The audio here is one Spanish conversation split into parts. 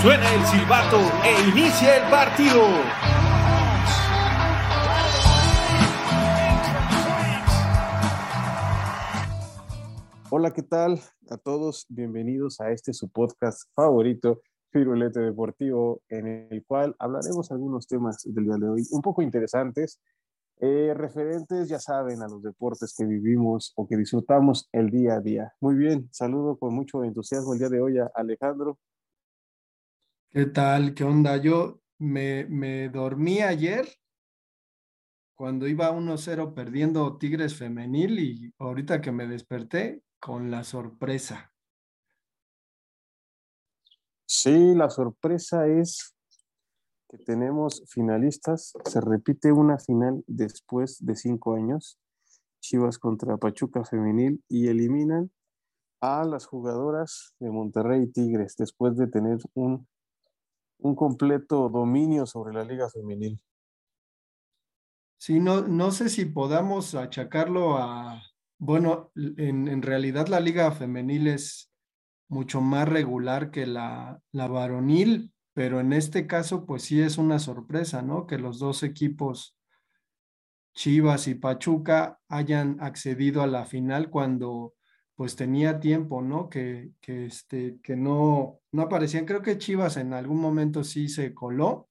Suena el silbato e inicia el partido. Hola, ¿qué tal a todos? Bienvenidos a este su podcast favorito, Firulete Deportivo, en el cual hablaremos algunos temas del día de hoy un poco interesantes, eh, referentes, ya saben, a los deportes que vivimos o que disfrutamos el día a día. Muy bien, saludo con mucho entusiasmo el día de hoy a Alejandro. ¿Qué tal? ¿Qué onda? Yo me, me dormí ayer cuando iba 1-0 perdiendo Tigres femenil y ahorita que me desperté con la sorpresa. Sí, la sorpresa es que tenemos finalistas. Se repite una final después de cinco años. Chivas contra Pachuca femenil y eliminan a las jugadoras de Monterrey Tigres después de tener un, un completo dominio sobre la liga femenil. Sí, no, no sé si podamos achacarlo a, bueno, en, en realidad la liga femenil es mucho más regular que la, la varonil, pero en este caso pues sí es una sorpresa, ¿no? Que los dos equipos, Chivas y Pachuca, hayan accedido a la final cuando pues tenía tiempo, ¿no? Que, que, este, que no, no aparecían. Creo que Chivas en algún momento sí se coló,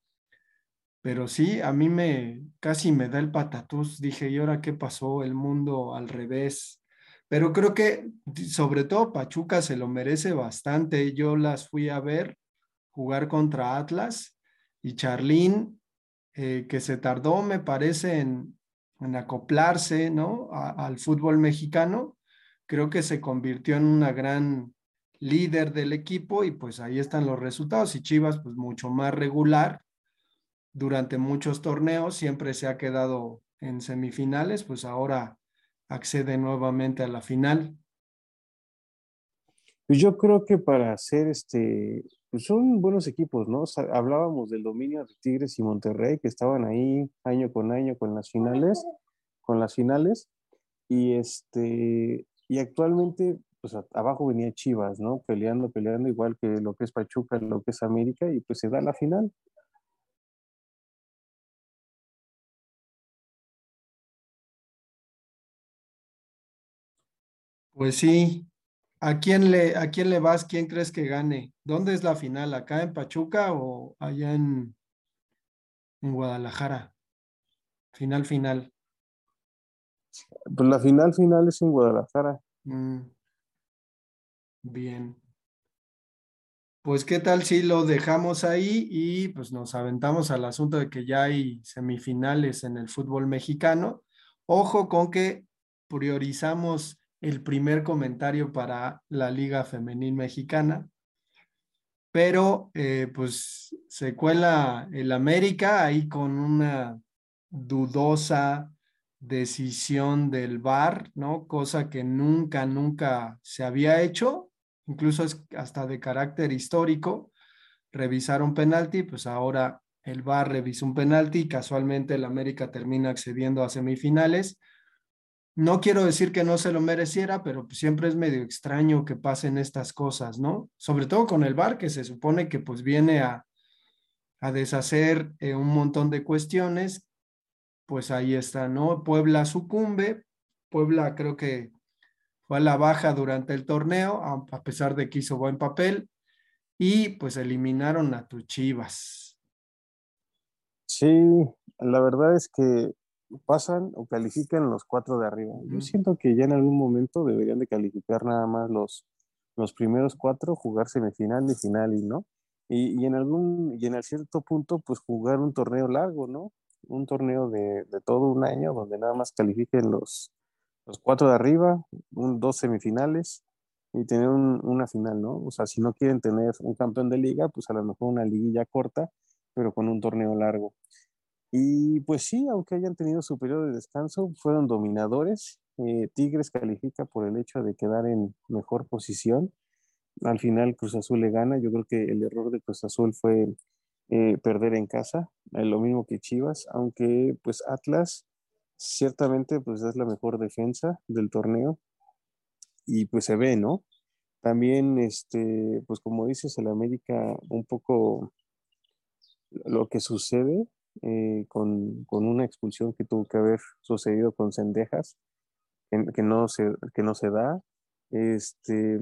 pero sí, a mí me casi me da el patatús. Dije, ¿y ahora qué pasó? El mundo al revés. Pero creo que sobre todo Pachuca se lo merece bastante. Yo las fui a ver jugar contra Atlas y Charlín, eh, que se tardó, me parece, en, en acoplarse, ¿no? Al fútbol mexicano. Creo que se convirtió en una gran líder del equipo y pues ahí están los resultados. Y Chivas, pues mucho más regular, durante muchos torneos, siempre se ha quedado en semifinales, pues ahora accede nuevamente a la final. Pues yo creo que para hacer este, pues son buenos equipos, ¿no? Hablábamos del dominio de Tigres y Monterrey, que estaban ahí año con año con las finales, con las finales, y este, y actualmente, pues abajo venía Chivas, ¿no? Peleando, peleando, igual que lo que es Pachuca, lo que es América, y pues se da la final. Pues sí. ¿A quién le, a quién le vas? ¿Quién crees que gane? ¿Dónde es la final? ¿Acá en Pachuca o allá en, en Guadalajara? Final, final. Pues la final final es en Guadalajara. Mm. Bien. Pues qué tal si lo dejamos ahí y pues nos aventamos al asunto de que ya hay semifinales en el fútbol mexicano. Ojo con que priorizamos el primer comentario para la Liga Femenil Mexicana. Pero eh, pues se cuela el América ahí con una dudosa decisión del VAR, ¿no? Cosa que nunca, nunca se había hecho, incluso hasta de carácter histórico. Revisar un penalti, pues ahora el VAR revisó un penalti casualmente el América termina accediendo a semifinales no quiero decir que no se lo mereciera, pero siempre es medio extraño que pasen estas cosas, ¿no? Sobre todo con el VAR, que se supone que pues viene a, a deshacer eh, un montón de cuestiones, pues ahí está, ¿no? Puebla sucumbe, Puebla creo que fue a la baja durante el torneo, a, pesar de que hizo buen papel, y pues eliminaron a tus Chivas. Sí, la verdad es que pasan o califican los cuatro de arriba. Yo siento que ya en algún momento deberían de calificar nada más los, los primeros cuatro, jugar semifinal y final, y ¿no? Y, y, en algún, y en cierto punto, pues jugar un torneo largo, ¿no? Un torneo de, de todo un año donde nada más califiquen los, los cuatro de arriba, un, dos semifinales y tener una final, ¿no? O sea, si no quieren tener un campeón de liga, pues a lo mejor una liguilla corta, pero con un torneo largo. Y pues sí, aunque hayan tenido su periodo de descanso, fueron dominadores. Eh, Tigres califica por el hecho de quedar en mejor posición. Al final Cruz Azul le gana. Yo creo que el error de Cruz Azul fue eh, perder en casa, eh, lo mismo que Chivas, aunque pues Atlas ciertamente pues es la mejor defensa del torneo y pues se ve, ¿no? También, este, pues como dices, el América un poco lo que sucede eh, con, una expulsión que tuvo que haber sucedido con Cendejas, que, no se, que no se da, este,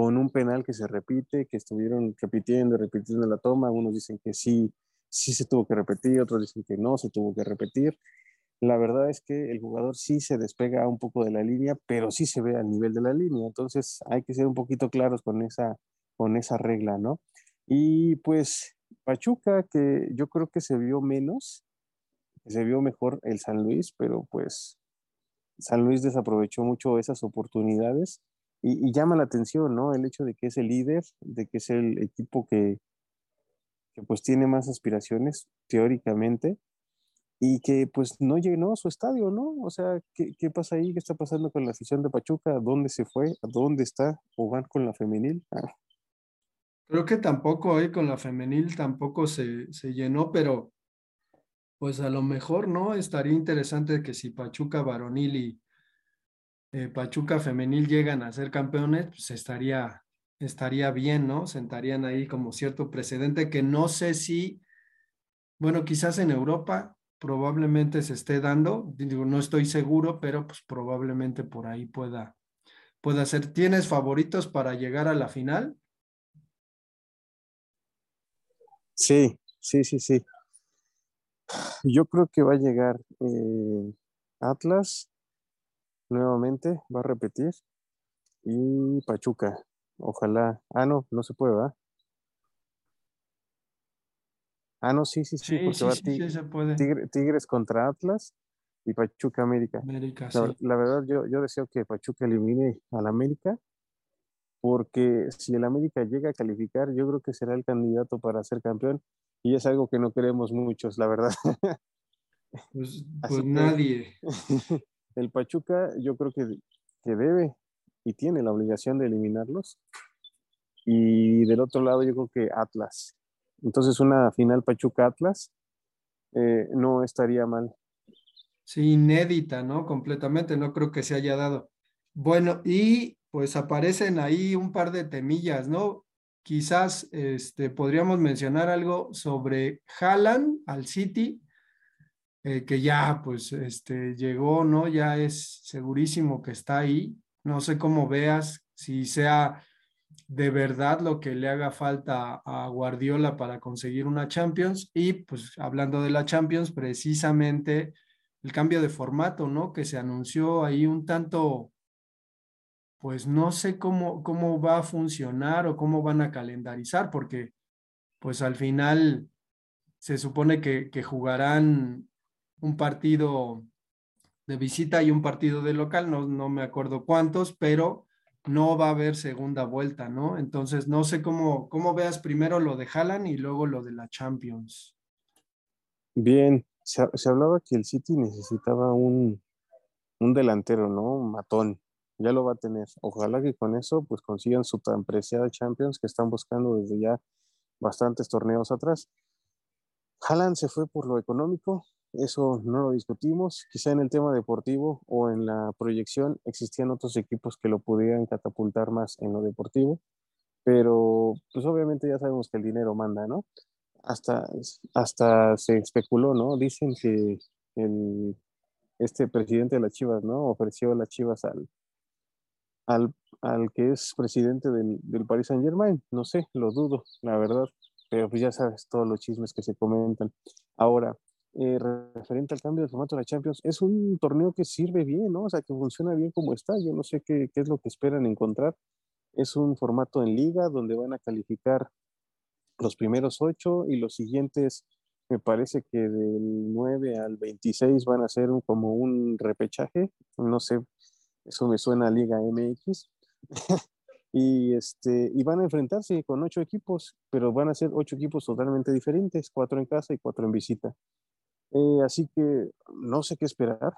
con un penal que se repite, que estuvieron repitiendo, repitiendo la toma, unos dicen que sí, sí se tuvo que repetir, otros dicen que no se tuvo que repetir. La verdad es que el jugador sí se despega un poco de la línea, pero sí se ve al nivel de la línea, entonces hay que ser un poquito claros con esa, con esa regla, ¿no? Y pues Pachuca, que yo creo que se vio menos, se vio mejor el San Luis, pero pues San Luis desaprovechó mucho esas oportunidades y, llama la atención, ¿no? El hecho de que es el líder, de que es el equipo que, que pues tiene más aspiraciones, teóricamente, y que pues no llenó su estadio, ¿no? O sea, ¿qué, ¿qué, pasa ahí? ¿Qué está pasando con la afición de Pachuca? ¿Dónde se fue? ¿A dónde está? ¿O van con la femenil? Ah. Creo que tampoco ahí con la femenil tampoco se, se llenó, pero pues a lo mejor, ¿no? Estaría interesante que si Pachuca varonil y eh, Pachuca femenil llegan a ser campeones, pues estaría, estaría bien, ¿no? Sentarían ahí como cierto precedente que no sé si, bueno, quizás en Europa probablemente se esté dando, digo, no estoy seguro, pero pues probablemente por ahí pueda, pueda ser. ¿Tienes favoritos para llegar a la final? Sí, sí, sí, sí. Yo creo que va a llegar eh, Atlas nuevamente, va a repetir. Y Pachuca, ojalá. Ah, no, no se puede, ¿verdad? Ah, no, sí, sí, sí, sí, sí, se puede. Tigres contra Atlas y Pachuca América. América la, la, verdad, yo, yo deseo que Pachuca elimine al América porque si el América llega a calificar, yo creo que será el candidato para ser campeón y es algo que no queremos muchos, la verdad. Pues, pues nadie. el Pachuca yo creo que, que debe y tiene la obligación de eliminarlos. Y del otro lado yo creo que Atlas. Entonces una final Pachuca-Atlas eh, no estaría mal. Sí, inédita, ¿no? Completamente, no creo que se haya dado. Bueno, y pues aparecen ahí un par de temillas, ¿no? Quizás este, podríamos mencionar algo sobre Haaland al City, eh, que ya pues este, llegó, ¿no? Ya es segurísimo que está ahí. No sé cómo veas, si sea de verdad lo que le haga falta a Guardiola para conseguir una Champions. Y pues hablando de la Champions, precisamente el cambio de formato, ¿no? Que se anunció ahí un tanto pues no sé cómo, cómo va a funcionar o cómo van a calendarizar, porque pues al final se supone que, que jugarán un partido de visita y un partido de local, no, no me acuerdo cuántos, pero no va a haber segunda vuelta, ¿no? Entonces, no sé cómo, cómo veas primero lo de Haaland y luego lo de la Champions. Bien, se, se hablaba que el City necesitaba un, un delantero, ¿no? Un matón ya lo va a tener. Ojalá que con eso pues consigan su tan preciada Champions que están buscando desde ya bastantes torneos atrás. Haaland se fue por lo económico, eso no lo discutimos. Quizá en el tema deportivo o en la proyección existían otros equipos que lo pudieran catapultar más en lo deportivo, pero pues obviamente ya sabemos que el dinero manda, ¿no? Hasta, hasta se especuló, ¿no? Dicen que el, este presidente de las Chivas, ¿no? Ofreció a las Chivas al, al, al que es presidente del, del Paris Saint Germain. No sé, lo dudo, la verdad, pero pues ya sabes todos los chismes que se comentan. Ahora, eh, referente al cambio de formato de la Champions, es un torneo que sirve bien, ¿no? O sea, que funciona bien como está. Yo no sé qué, es lo que esperan encontrar. Es un formato en liga donde van a calificar los primeros ocho y los siguientes, me parece que del 9 al 26 van a ser como un repechaje. No sé, eso me suena a Liga MX. y, este, y van a enfrentarse con ocho equipos, pero van a ser ocho equipos totalmente diferentes, cuatro en casa y cuatro en visita. Eh, así que no sé qué esperar.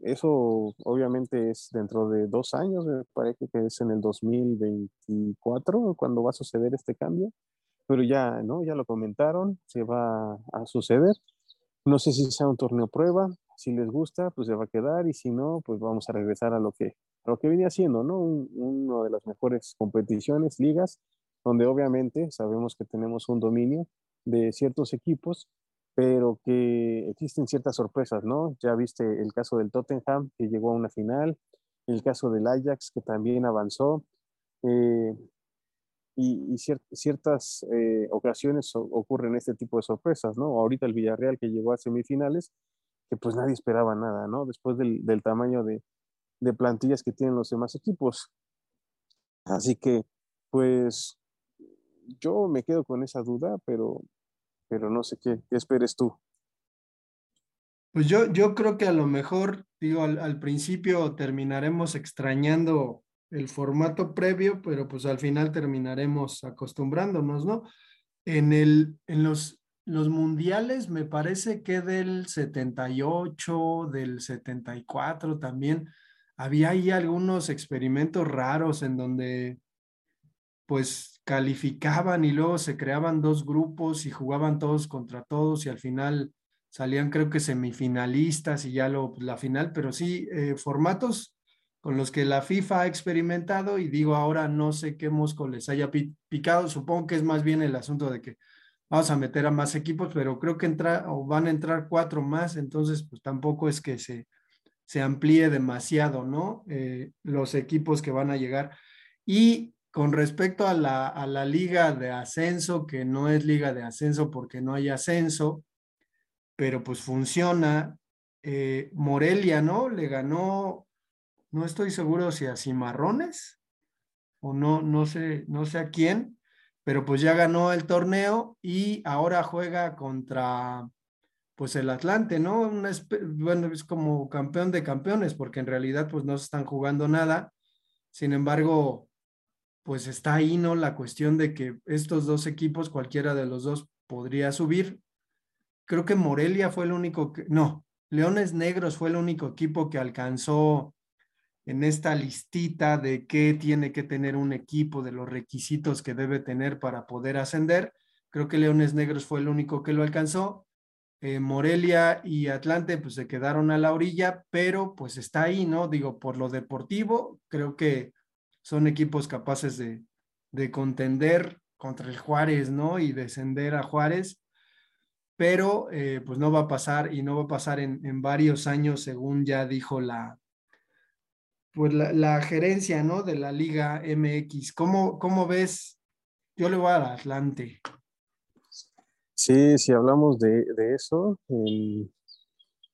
Eso obviamente es dentro de dos años, me parece que es en el 2024 cuando va a suceder este cambio, pero ya, ¿no? Ya lo comentaron, se va a suceder. No sé si sea un torneo prueba, si les gusta, pues se va a quedar y si no, pues vamos a regresar a lo que, a lo que venía haciendo, ¿no? una de las mejores competiciones, ligas, donde obviamente sabemos que tenemos un dominio de ciertos equipos pero que existen ciertas sorpresas, ¿no? Ya viste el caso del Tottenham, que llegó a una final, el caso del Ajax, que también avanzó, eh, y, ciertas eh, ocasiones ocurren este tipo de sorpresas, ¿no? Ahorita el Villarreal que llegó a semifinales, que pues nadie esperaba nada, ¿no? Después del, del tamaño de, de plantillas que tienen los demás equipos. Así que, pues, yo me quedo con esa duda, pero pero no sé qué, esperes tú. Pues yo, yo creo que a lo mejor, digo, al, principio terminaremos extrañando el formato previo, pero pues al final terminaremos acostumbrándonos, ¿no? En, el, en los, los mundiales me parece que del 78, del 74 también, había ahí algunos experimentos raros en donde pues calificaban y luego se creaban dos grupos y jugaban todos contra todos y al final salían creo que semifinalistas y ya lo, pues, la final, pero sí, eh, formatos con los que la FIFA ha experimentado y digo ahora no sé qué mosco les haya picado, supongo que es más bien el asunto de que vamos a meter a más equipos, pero creo que entra, van a entrar cuatro más, entonces pues tampoco es que se, se amplíe demasiado, ¿no? Eh, los equipos que van a llegar. Y con respecto a la, a la liga de ascenso, que no es liga de ascenso porque no hay ascenso, pero pues funciona. Eh, Morelia, ¿no? Le ganó, no estoy seguro si a Cimarrones o no, no sé, no sé a quién, pero pues ya ganó el torneo y ahora juega contra pues el Atlante, ¿no? bueno, es como campeón de campeones, porque en realidad pues no se están jugando nada. Sin embargo, pues está ahí, ¿no? La cuestión de que estos dos equipos, cualquiera de los dos podría subir. Creo que Morelia fue el único que, no, Leones Negros fue el único equipo que alcanzó en esta listita de qué tiene que tener un equipo, de los requisitos que debe tener para poder ascender. Creo que Leones Negros fue el único que lo alcanzó. Eh, Morelia y Atlante pues se quedaron a la orilla, pero pues está ahí, ¿no? Digo, por lo deportivo, creo que son equipos capaces de, contender contra el Juárez, ¿no? Y descender a Juárez, pero eh, pues no va a pasar y no va a pasar en, varios años, según ya dijo la, pues la, gerencia, ¿no? De la Liga MX. ¿Cómo, cómo ves? Yo le voy al Atlante. Sí, si hablamos de, eso,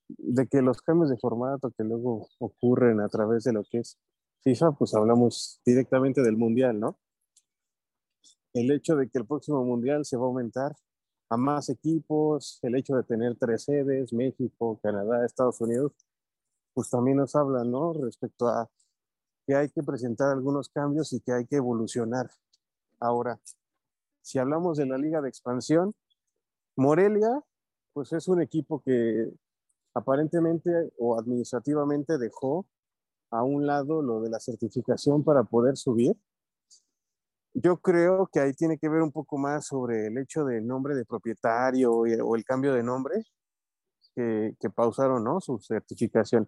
de que los cambios de formato que luego ocurren a través de lo que es FIFA, pues hablamos directamente del Mundial, ¿no? El hecho de que el próximo Mundial se va a aumentar a más equipos, el hecho de tener tres sedes, México, Canadá, Estados Unidos, pues también nos habla, ¿no? Respecto a que hay que presentar algunos cambios y que hay que evolucionar. Ahora, si hablamos de la liga de expansión, Morelia, pues es un equipo que aparentemente o administrativamente dejó a un lado lo de la certificación para poder subir. Yo creo que ahí tiene que ver un poco más sobre el hecho del nombre de propietario o el cambio de nombre que, que pausaron ¿no? su certificación.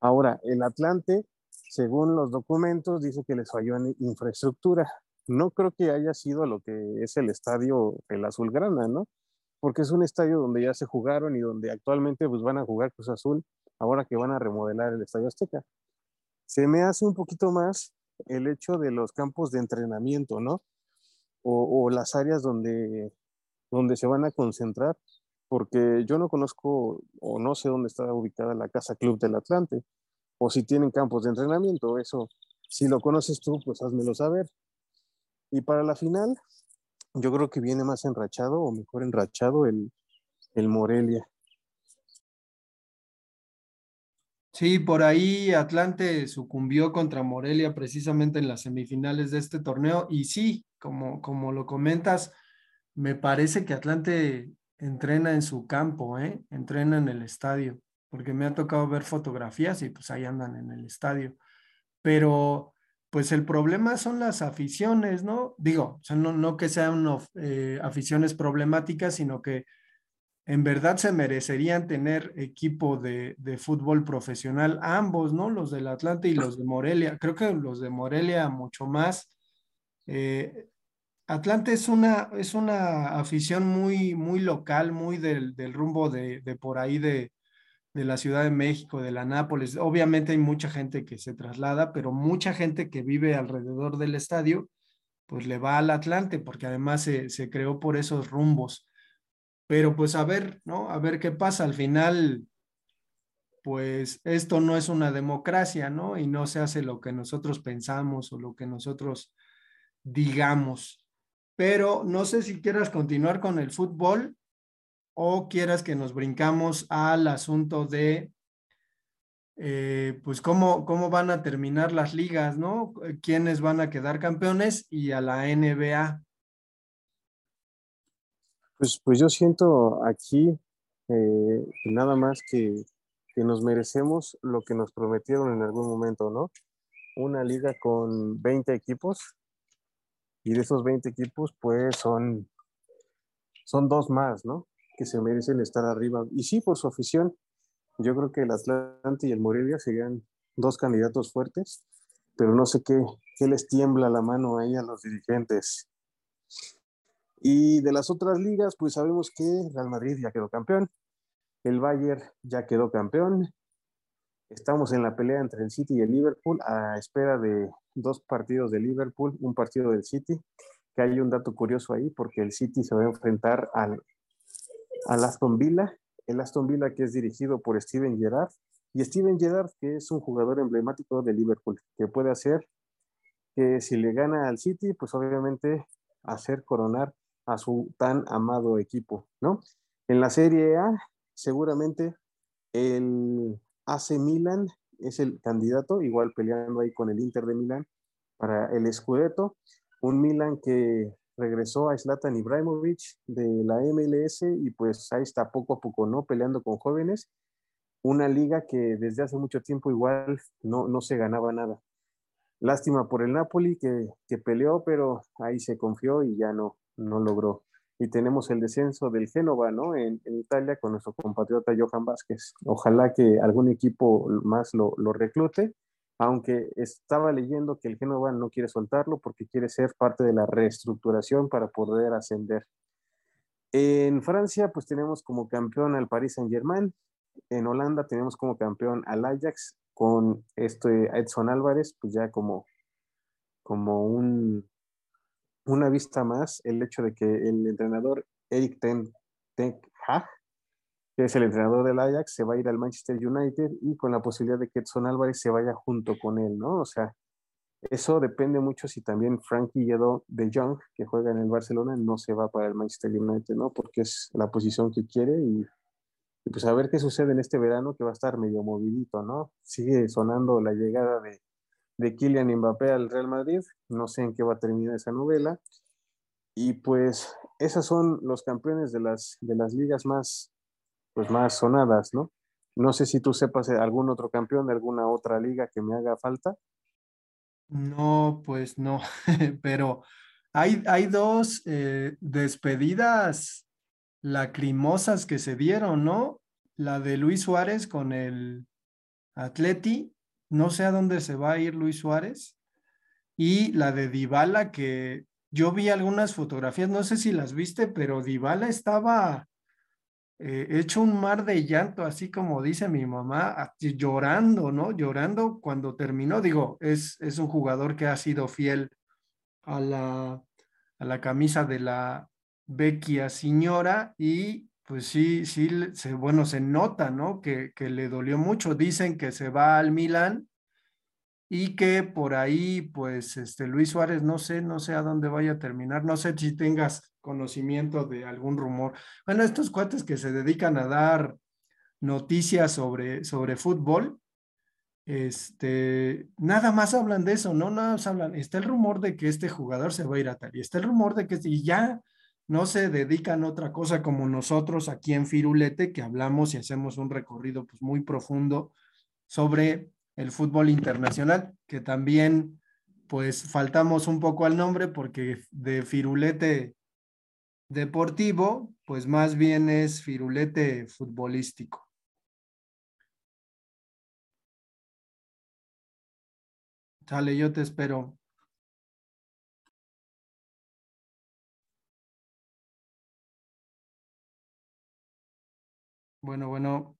Ahora, el Atlante, según los documentos, dice que les falló en infraestructura. No creo que haya sido lo que es el estadio El Azulgrana, ¿no? Porque es un estadio donde ya se jugaron y donde actualmente pues, van a jugar Cruz Azul, ahora que van a remodelar el Estadio Azteca se me hace un poquito más el hecho de los campos de entrenamiento, ¿no? O, las áreas donde, donde se van a concentrar, porque yo no conozco o no sé dónde está ubicada la Casa Club del Atlante, o si tienen campos de entrenamiento, eso, si lo conoces tú, pues házmelo saber. Y para la final, yo creo que viene más enrachado o mejor enrachado el, el Morelia. Sí, por ahí Atlante sucumbió contra Morelia precisamente en las semifinales de este torneo y sí, como, como lo comentas, me parece que Atlante entrena en su campo, ¿eh? entrena en el estadio, porque me ha tocado ver fotografías y pues ahí andan en el estadio. Pero pues el problema son las aficiones, ¿no? Digo, no, no que sean eh, aficiones problemáticas, sino que en verdad se merecerían tener equipo de, fútbol profesional, ambos, ¿no? Los del Atlante y los de Morelia. Creo que los de Morelia mucho más. Eh, Atlante es una, es una afición muy, muy local, muy del, rumbo de, por ahí de, de la Ciudad de México, de la Nápoles. Obviamente hay mucha gente que se traslada, pero mucha gente que vive alrededor del estadio, pues le va al Atlante, porque además se, se creó por esos rumbos. Pero pues a ver, ¿no? A ver qué pasa. Al final, pues esto no es una democracia, ¿no? Y no se hace lo que nosotros pensamos o lo que nosotros digamos. Pero no sé si quieras continuar con el fútbol o quieras que nos brincamos al asunto de, eh, pues, cómo, cómo van a terminar las ligas, ¿no? ¿Quiénes van a quedar campeones y a la NBA? Pues, pues yo siento aquí eh, nada más que, que, nos merecemos lo que nos prometieron en algún momento, ¿no? Una liga con 20 equipos y de esos 20 equipos pues son, son dos más, ¿no? Que se merecen estar arriba. Y sí, por su afición, yo creo que el Atlante y el Morelia serían dos candidatos fuertes, pero no sé qué, qué les tiembla la mano ahí a los dirigentes. Y de las otras ligas, pues sabemos que Real Madrid ya quedó campeón, el Bayern ya quedó campeón, estamos en la pelea entre el City y el Liverpool a espera de dos partidos de Liverpool, un partido del City, que hay un dato curioso ahí porque el City se va a enfrentar al, al Aston Villa, el Aston Villa que es dirigido por Steven Gerrard, y Steven Gerrard que es un jugador emblemático de Liverpool, que puede hacer que si le gana al City, pues obviamente hacer coronar a su tan amado equipo, ¿no? En la Serie A, seguramente el AC Milan es el candidato, igual peleando ahí con el Inter de Milán para el Scudetto. Un Milan que regresó a Zlatan Ibrahimovic de la MLS y pues ahí está poco a poco, ¿no? Peleando con jóvenes. Una liga que desde hace mucho tiempo igual no, no se ganaba nada. Lástima por el Napoli que, que peleó, pero ahí se confió y ya no, no logró. Y tenemos el descenso del Génova, ¿no? En, Italia con nuestro compatriota Johan Vázquez. Ojalá que algún equipo más lo, lo reclute, aunque estaba leyendo que el Génova no quiere soltarlo porque quiere ser parte de la reestructuración para poder ascender. En Francia, pues tenemos como campeón al Paris Saint-Germain. En Holanda tenemos como campeón al Ajax con este Edson Álvarez, pues ya como, como un, una vista más el hecho de que el entrenador Eric Ten, Hag, que es el entrenador del Ajax, se va a ir al Manchester United y con la posibilidad de que Edson Álvarez se vaya junto con él, ¿no? O sea, eso depende mucho si también Frankie de Jong, que juega en el Barcelona, no se va para el Manchester United, ¿no? Porque es la posición que quiere y, y pues a ver qué sucede en este verano que va a estar medio movidito, ¿no? Sigue sonando la llegada de de Kylian Mbappé al Real Madrid. No sé en qué va a terminar esa novela. Y pues esos son los campeones de las, de las ligas más, pues más sonadas, ¿no? No sé si tú sepas algún otro campeón de alguna otra liga que me haga falta. No, pues no, pero hay, hay dos eh, despedidas lacrimosas que se dieron, ¿no? La de Luis Suárez con el Atleti no sé a dónde se va a ir Luis Suárez. Y la de Dybala, que yo vi algunas fotografías, no sé si las viste, pero Dybala estaba eh, hecho un mar de llanto, así como dice mi mamá, llorando, ¿no? Llorando cuando terminó. Digo, es, es un jugador que ha sido fiel a la, a la camisa de la Vecchia Señora y pues sí, sí, bueno, se nota, ¿no? Que, que le dolió mucho. Dicen que se va al Milan y que por ahí, pues, este Luis Suárez, no sé, no sé a dónde vaya a terminar, no sé si tengas conocimiento de algún rumor. Bueno, estos cuates que se dedican a dar noticias sobre, sobre fútbol, este, nada más hablan de eso, no nada más hablan, está el rumor de que este jugador se va a ir a tal, y está el rumor de que, y ya no se dedican a otra cosa como nosotros aquí en Firulete, que hablamos y hacemos un recorrido pues muy profundo sobre el fútbol internacional, que también pues faltamos un poco al nombre porque de Firulete deportivo, pues más bien es Firulete futbolístico. Sale, yo te espero. Bueno, bueno.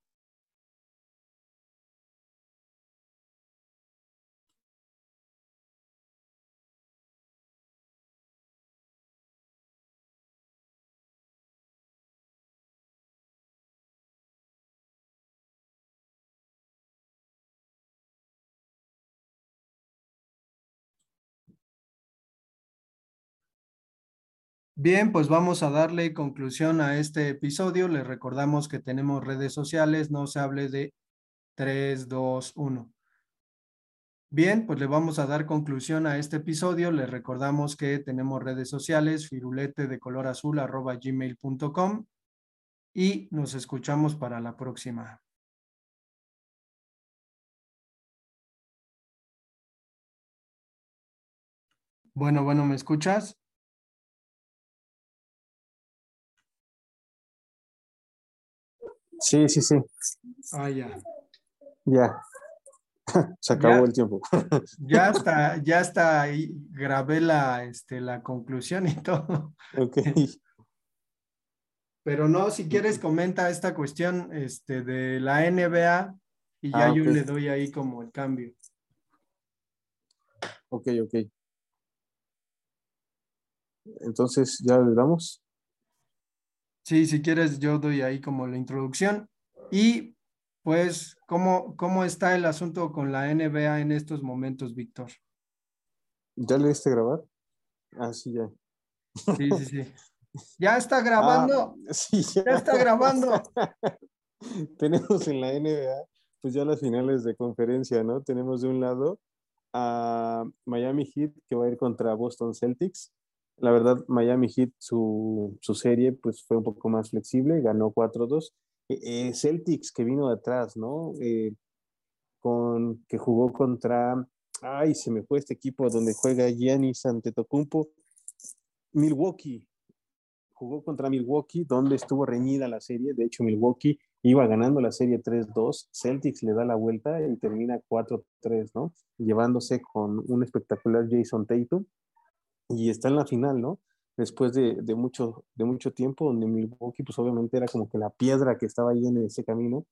Bien, pues vamos a darle conclusión a este episodio. Les recordamos que tenemos redes sociales, no se hable de 3, 2, 1. Bien, pues le vamos a dar conclusión a este episodio. Les recordamos que tenemos redes sociales, firulete de color azul arroba gmail.com y nos escuchamos para la próxima. Bueno, bueno, ¿me escuchas? Sí, sí, sí. Ah, ya. Ya. Se acabó el tiempo. ya está, ya está ahí, grabé la, este, la conclusión y todo. Ok. Pero no, si quieres comenta esta cuestión este, de la NBA y ya Ah, yo le doy ahí como el cambio. Ok, ok. Entonces, ¿ya le damos? Sí, si quieres yo doy ahí como la introducción. Y pues, ¿cómo, cómo está el asunto con la NBA en estos momentos, Víctor? ¿Ya le diste grabar? Ah, sí, ya. Sí, sí, sí. Ya está grabando, Ah, sí, ya. ya está grabando. Tenemos en la NBA, pues ya las finales de conferencia, ¿no? Tenemos de un lado a Miami Heat que va a ir contra Boston Celtics. La verdad, Miami Heat, su, su serie, pues fue un poco más flexible, ganó 4-2. Eh, eh, Celtics que vino de atrás, ¿no? Eh, con, que jugó contra, ay, se me fue este equipo donde juega Giannis Antetokounmpo, Milwaukee. Jugó contra Milwaukee, donde estuvo reñida la serie. De hecho, Milwaukee iba ganando la serie 3-2. Celtics le da la vuelta y termina 4-3, ¿no? Llevándose con un espectacular Jason Tatum. Y está en la final, ¿no? Después de, mucho, de mucho tiempo, donde Milwaukee, pues obviamente era como que la piedra que estaba ahí en ese camino,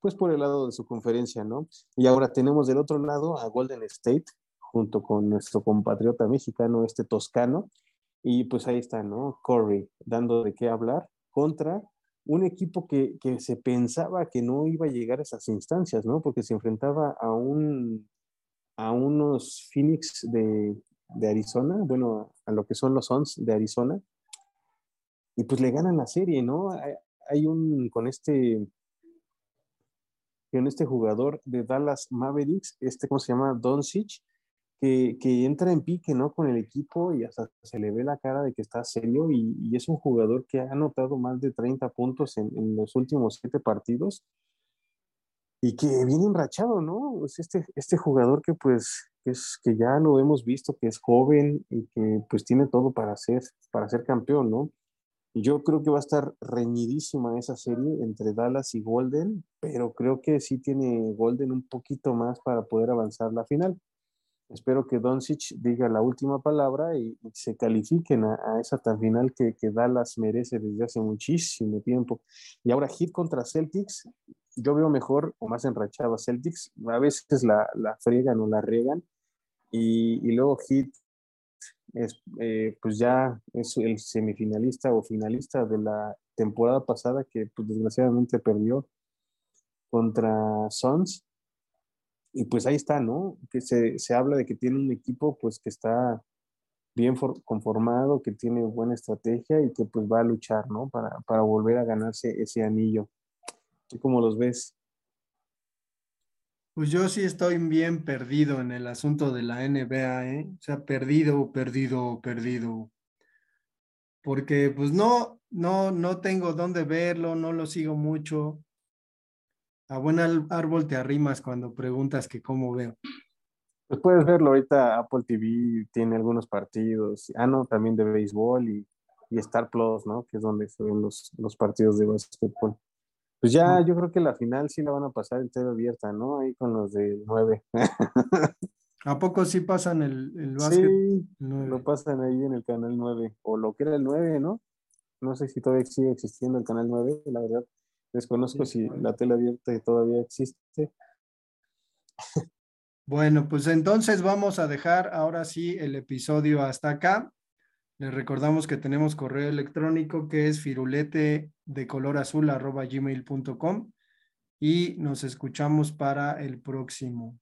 pues por el lado de su conferencia, ¿no? Y ahora tenemos del otro lado a Golden State, junto con nuestro compatriota mexicano, este toscano, y pues ahí está, ¿no? Curry, dando de qué hablar contra un equipo que, que, se pensaba que no iba a llegar a esas instancias, ¿no? Porque se enfrentaba a, un, a unos Phoenix de, de Arizona, bueno, a lo que son los Suns de Arizona, y pues le ganan la serie, ¿no? Hay, un, con este, con este jugador de Dallas Mavericks, este, ¿cómo se llama? Doncic, que, que, entra en pique, ¿no? Con el equipo y hasta se le ve la cara de que está serio y, y es un jugador que ha anotado más de 30 puntos en, en los últimos siete partidos y que viene enrachado, ¿no? Pues este, este jugador que pues es, que ya lo hemos visto, que es joven y que pues tiene todo para ser, para ser campeón, ¿no? Yo creo que va a estar reñidísima esa serie entre Dallas y Golden, pero creo que sí tiene Golden un poquito más para poder avanzar la final. Espero que Doncic diga la última palabra y, y se califiquen a, a, esa tan final que, que Dallas merece desde hace muchísimo tiempo. Y ahora Heat contra Celtics, yo veo mejor o más enrachado a Celtics. A veces la, la fregan o la regan. Y, y luego Heat es, eh, pues ya es el semifinalista o finalista de la temporada pasada que pues, desgraciadamente perdió contra Suns. Y pues ahí está, ¿no? Que se, se habla de que tiene un equipo pues que está bien conformado, que tiene buena estrategia y que pues va a luchar, ¿no? Para, para volver a ganarse ese anillo. ¿Tú cómo los ves? Pues yo sí estoy bien perdido en el asunto de la NBA, ¿eh? O sea, perdido, perdido, perdido. Porque pues no, no, no tengo dónde verlo, no lo sigo mucho. A buen árbol te arrimas cuando preguntas que cómo veo. Pues puedes verlo ahorita, Apple TV tiene algunos partidos, ah, no, también de béisbol y, y Star Plus, ¿no? Que es donde se ven los, los partidos de básquetbol. Pues ya, yo creo que la final sí la van a pasar en TV abierta, ¿no? Ahí con los de 9. ¿A poco sí pasan el, el básquet? Sí, lo pasan ahí en el canal 9, o lo que era el 9, ¿no? No sé si todavía sigue existiendo el canal 9, la verdad. Desconozco si la tele abierta todavía existe. Bueno, pues entonces vamos a dejar ahora sí el episodio hasta acá. Les recordamos que tenemos correo electrónico que es firulete de color azul arroba gmail.com y nos escuchamos para el próximo.